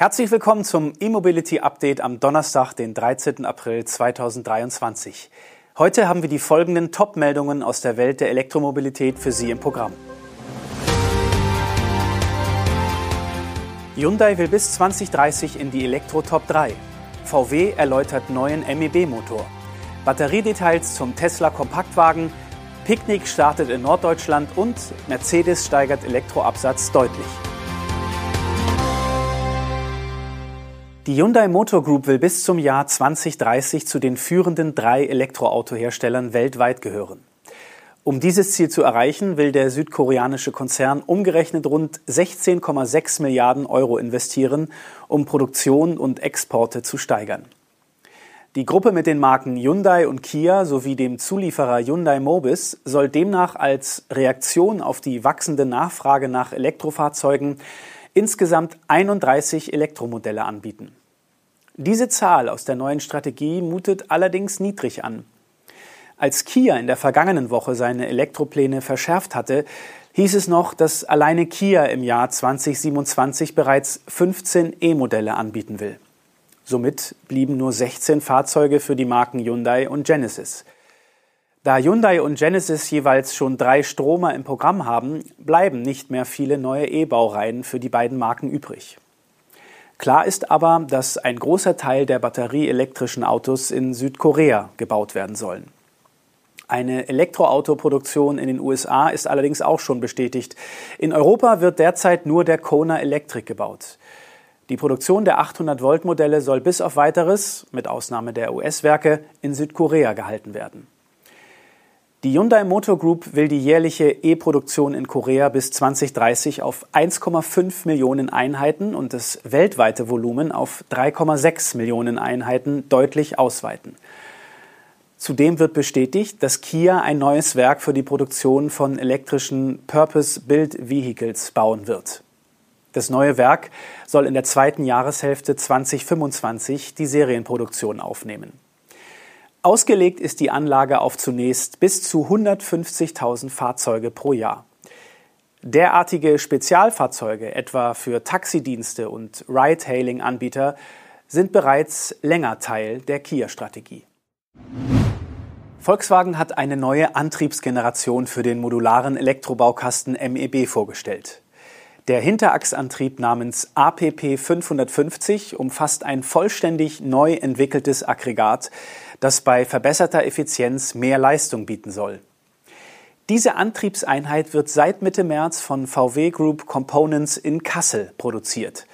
Herzlich willkommen zum E-Mobility Update am Donnerstag, den 13. April 2023. Heute haben wir die folgenden Top-Meldungen aus der Welt der Elektromobilität für Sie im Programm. Hyundai will bis 2030 in die Elektro-Top 3. VW erläutert neuen MEB-Motor. Batteriedetails zum Tesla Kompaktwagen. Picknick startet in Norddeutschland und Mercedes steigert Elektroabsatz deutlich. Die Hyundai Motor Group will bis zum Jahr 2030 zu den führenden drei Elektroautoherstellern weltweit gehören. Um dieses Ziel zu erreichen, will der südkoreanische Konzern umgerechnet rund 16,6 Milliarden Euro investieren, um Produktion und Exporte zu steigern. Die Gruppe mit den Marken Hyundai und Kia sowie dem Zulieferer Hyundai Mobis soll demnach als Reaktion auf die wachsende Nachfrage nach Elektrofahrzeugen insgesamt 31 Elektromodelle anbieten. Diese Zahl aus der neuen Strategie mutet allerdings niedrig an. Als Kia in der vergangenen Woche seine Elektropläne verschärft hatte, hieß es noch, dass alleine Kia im Jahr 2027 bereits 15 E-Modelle anbieten will. Somit blieben nur 16 Fahrzeuge für die Marken Hyundai und Genesis. Da Hyundai und Genesis jeweils schon drei Stromer im Programm haben, bleiben nicht mehr viele neue E-Baureihen für die beiden Marken übrig. Klar ist aber, dass ein großer Teil der batterieelektrischen Autos in Südkorea gebaut werden sollen. Eine Elektroautoproduktion in den USA ist allerdings auch schon bestätigt. In Europa wird derzeit nur der Kona Electric gebaut. Die Produktion der 800 Volt Modelle soll bis auf weiteres, mit Ausnahme der US-Werke, in Südkorea gehalten werden. Die Hyundai Motor Group will die jährliche E-Produktion in Korea bis 2030 auf 1,5 Millionen Einheiten und das weltweite Volumen auf 3,6 Millionen Einheiten deutlich ausweiten. Zudem wird bestätigt, dass Kia ein neues Werk für die Produktion von elektrischen Purpose-Built Vehicles bauen wird. Das neue Werk soll in der zweiten Jahreshälfte 2025 die Serienproduktion aufnehmen. Ausgelegt ist die Anlage auf zunächst bis zu 150.000 Fahrzeuge pro Jahr. Derartige Spezialfahrzeuge, etwa für Taxidienste und Ride-Hailing-Anbieter, sind bereits länger Teil der Kia-Strategie. Volkswagen hat eine neue Antriebsgeneration für den modularen Elektrobaukasten MEB vorgestellt. Der Hinterachsantrieb namens APP 550 umfasst ein vollständig neu entwickeltes Aggregat, das bei verbesserter Effizienz mehr Leistung bieten soll. Diese Antriebseinheit wird seit Mitte März von VW Group Components in Kassel produziert.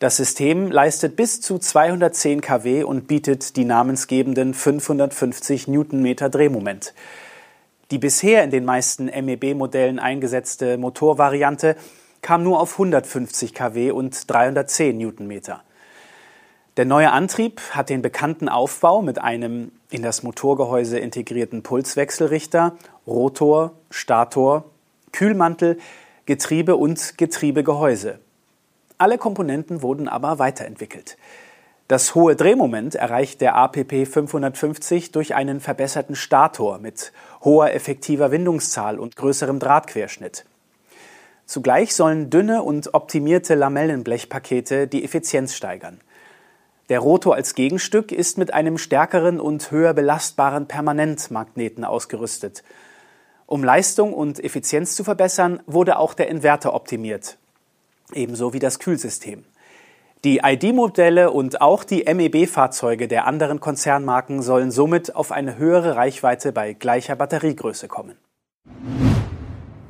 Das System leistet bis zu 210 kW und bietet die namensgebenden 550 Newtonmeter Drehmoment. Die bisher in den meisten MEB-Modellen eingesetzte Motorvariante kam nur auf 150 kW und 310 Newtonmeter. Der neue Antrieb hat den bekannten Aufbau mit einem in das Motorgehäuse integrierten Pulswechselrichter, Rotor, Stator, Kühlmantel, Getriebe und Getriebegehäuse. Alle Komponenten wurden aber weiterentwickelt. Das hohe Drehmoment erreicht der APP 550 durch einen verbesserten Stator mit hoher effektiver Windungszahl und größerem Drahtquerschnitt. Zugleich sollen dünne und optimierte Lamellenblechpakete die Effizienz steigern. Der Rotor als Gegenstück ist mit einem stärkeren und höher belastbaren Permanentmagneten ausgerüstet. Um Leistung und Effizienz zu verbessern, wurde auch der Inverter optimiert, ebenso wie das Kühlsystem. Die ID-Modelle und auch die MEB-Fahrzeuge der anderen Konzernmarken sollen somit auf eine höhere Reichweite bei gleicher Batteriegröße kommen.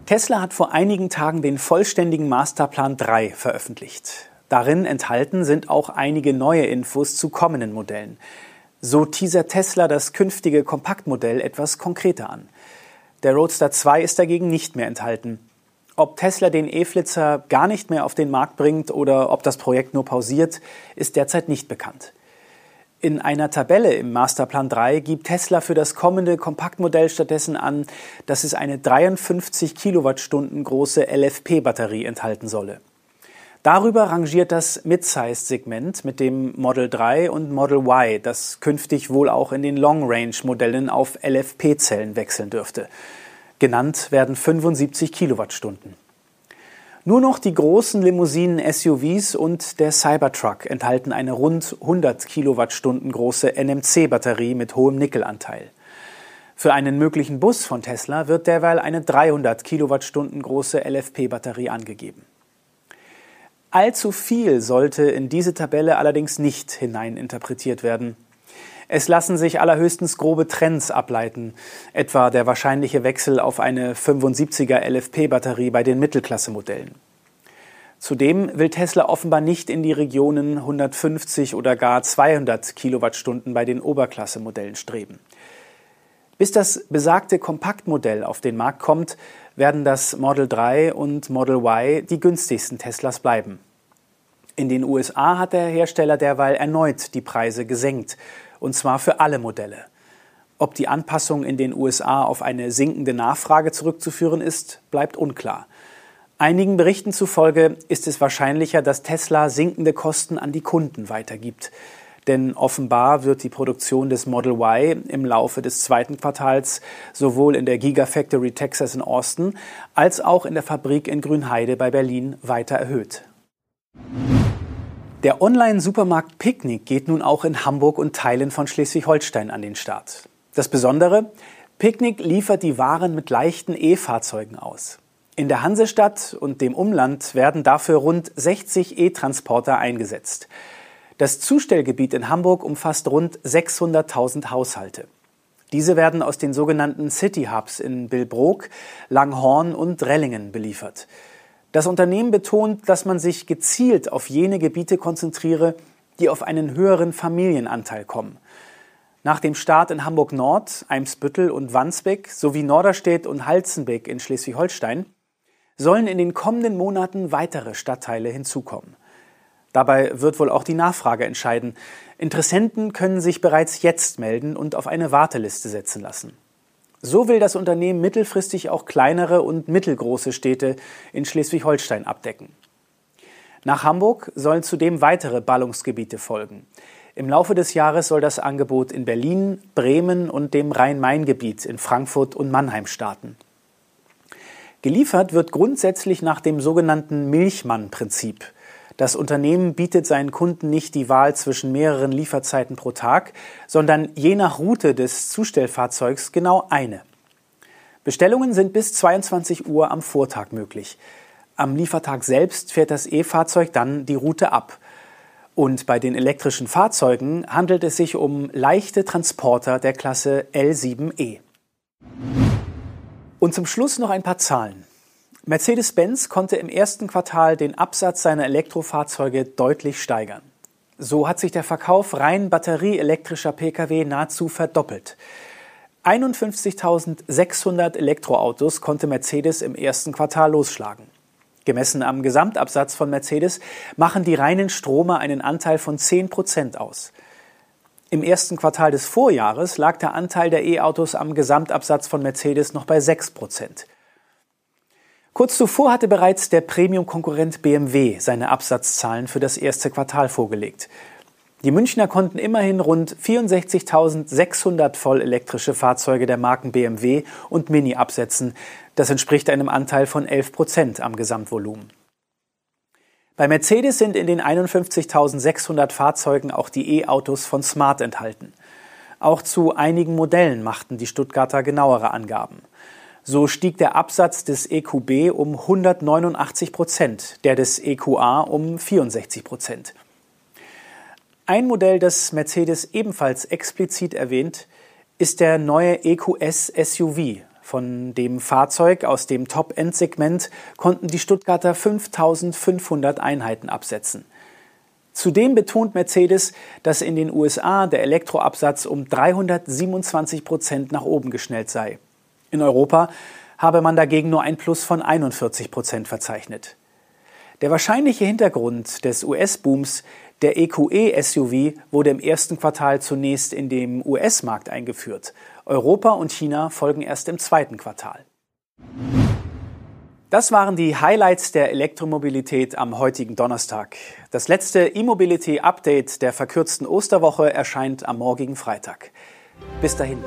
Tesla hat vor einigen Tagen den vollständigen Masterplan 3 veröffentlicht. Darin enthalten sind auch einige neue Infos zu kommenden Modellen. So teasert Tesla das künftige Kompaktmodell etwas konkreter an. Der Roadster 2 ist dagegen nicht mehr enthalten. Ob Tesla den E-Flitzer gar nicht mehr auf den Markt bringt oder ob das Projekt nur pausiert, ist derzeit nicht bekannt. In einer Tabelle im Masterplan 3 gibt Tesla für das kommende Kompaktmodell stattdessen an, dass es eine 53 Kilowattstunden große LFP-Batterie enthalten solle. Darüber rangiert das Mid-Size-Segment mit dem Model 3 und Model Y, das künftig wohl auch in den Long-Range-Modellen auf LFP-Zellen wechseln dürfte. Genannt werden 75 Kilowattstunden. Nur noch die großen Limousinen SUVs und der Cybertruck enthalten eine rund 100 Kilowattstunden große NMC-Batterie mit hohem Nickelanteil. Für einen möglichen Bus von Tesla wird derweil eine 300 Kilowattstunden große LFP-Batterie angegeben. Allzu viel sollte in diese Tabelle allerdings nicht hineininterpretiert werden. Es lassen sich allerhöchstens grobe Trends ableiten, etwa der wahrscheinliche Wechsel auf eine 75er LFP-Batterie bei den Mittelklasse-Modellen. Zudem will Tesla offenbar nicht in die Regionen 150 oder gar 200 Kilowattstunden bei den Oberklasse-Modellen streben. Bis das besagte Kompaktmodell auf den Markt kommt, werden das Model 3 und Model Y die günstigsten Teslas bleiben. In den USA hat der Hersteller derweil erneut die Preise gesenkt und zwar für alle Modelle. Ob die Anpassung in den USA auf eine sinkende Nachfrage zurückzuführen ist, bleibt unklar. Einigen Berichten zufolge ist es wahrscheinlicher, dass Tesla sinkende Kosten an die Kunden weitergibt. Denn offenbar wird die Produktion des Model Y im Laufe des zweiten Quartals sowohl in der Gigafactory Texas in Austin als auch in der Fabrik in Grünheide bei Berlin weiter erhöht. Der Online-Supermarkt Picknick geht nun auch in Hamburg und Teilen von Schleswig-Holstein an den Start. Das Besondere, Picknick liefert die Waren mit leichten E-Fahrzeugen aus. In der Hansestadt und dem Umland werden dafür rund 60 E-Transporter eingesetzt. Das Zustellgebiet in Hamburg umfasst rund 600.000 Haushalte. Diese werden aus den sogenannten City Hubs in Billbrook, Langhorn und Rellingen beliefert. Das Unternehmen betont, dass man sich gezielt auf jene Gebiete konzentriere, die auf einen höheren Familienanteil kommen. Nach dem Start in Hamburg Nord, Eimsbüttel und Wandsbek sowie Norderstedt und Halzenbeck in Schleswig-Holstein sollen in den kommenden Monaten weitere Stadtteile hinzukommen. Dabei wird wohl auch die Nachfrage entscheiden. Interessenten können sich bereits jetzt melden und auf eine Warteliste setzen lassen. So will das Unternehmen mittelfristig auch kleinere und mittelgroße Städte in Schleswig-Holstein abdecken. Nach Hamburg sollen zudem weitere Ballungsgebiete folgen. Im Laufe des Jahres soll das Angebot in Berlin, Bremen und dem Rhein-Main-Gebiet in Frankfurt und Mannheim starten. Geliefert wird grundsätzlich nach dem sogenannten Milchmann-Prinzip. Das Unternehmen bietet seinen Kunden nicht die Wahl zwischen mehreren Lieferzeiten pro Tag, sondern je nach Route des Zustellfahrzeugs genau eine. Bestellungen sind bis 22 Uhr am Vortag möglich. Am Liefertag selbst fährt das E-Fahrzeug dann die Route ab. Und bei den elektrischen Fahrzeugen handelt es sich um leichte Transporter der Klasse L7E. Und zum Schluss noch ein paar Zahlen. Mercedes-Benz konnte im ersten Quartal den Absatz seiner Elektrofahrzeuge deutlich steigern. So hat sich der Verkauf rein batterieelektrischer Pkw nahezu verdoppelt. 51.600 Elektroautos konnte Mercedes im ersten Quartal losschlagen. Gemessen am Gesamtabsatz von Mercedes machen die reinen Stromer einen Anteil von 10 Prozent aus. Im ersten Quartal des Vorjahres lag der Anteil der E-Autos am Gesamtabsatz von Mercedes noch bei 6 Prozent. Kurz zuvor hatte bereits der Premium-Konkurrent BMW seine Absatzzahlen für das erste Quartal vorgelegt. Die Münchner konnten immerhin rund 64.600 vollelektrische Fahrzeuge der Marken BMW und Mini absetzen. Das entspricht einem Anteil von 11 Prozent am Gesamtvolumen. Bei Mercedes sind in den 51.600 Fahrzeugen auch die E-Autos von Smart enthalten. Auch zu einigen Modellen machten die Stuttgarter genauere Angaben. So stieg der Absatz des EQB um 189 Prozent, der des EQA um 64 Prozent. Ein Modell, das Mercedes ebenfalls explizit erwähnt, ist der neue EQS SUV. Von dem Fahrzeug aus dem Top-End-Segment konnten die Stuttgarter 5500 Einheiten absetzen. Zudem betont Mercedes, dass in den USA der Elektroabsatz um 327 Prozent nach oben geschnellt sei. In Europa habe man dagegen nur ein Plus von 41 Prozent verzeichnet. Der wahrscheinliche Hintergrund des US-Booms der EQE-SUV wurde im ersten Quartal zunächst in dem US-Markt eingeführt. Europa und China folgen erst im zweiten Quartal. Das waren die Highlights der Elektromobilität am heutigen Donnerstag. Das letzte E-Mobility-Update der verkürzten Osterwoche erscheint am morgigen Freitag. Bis dahin.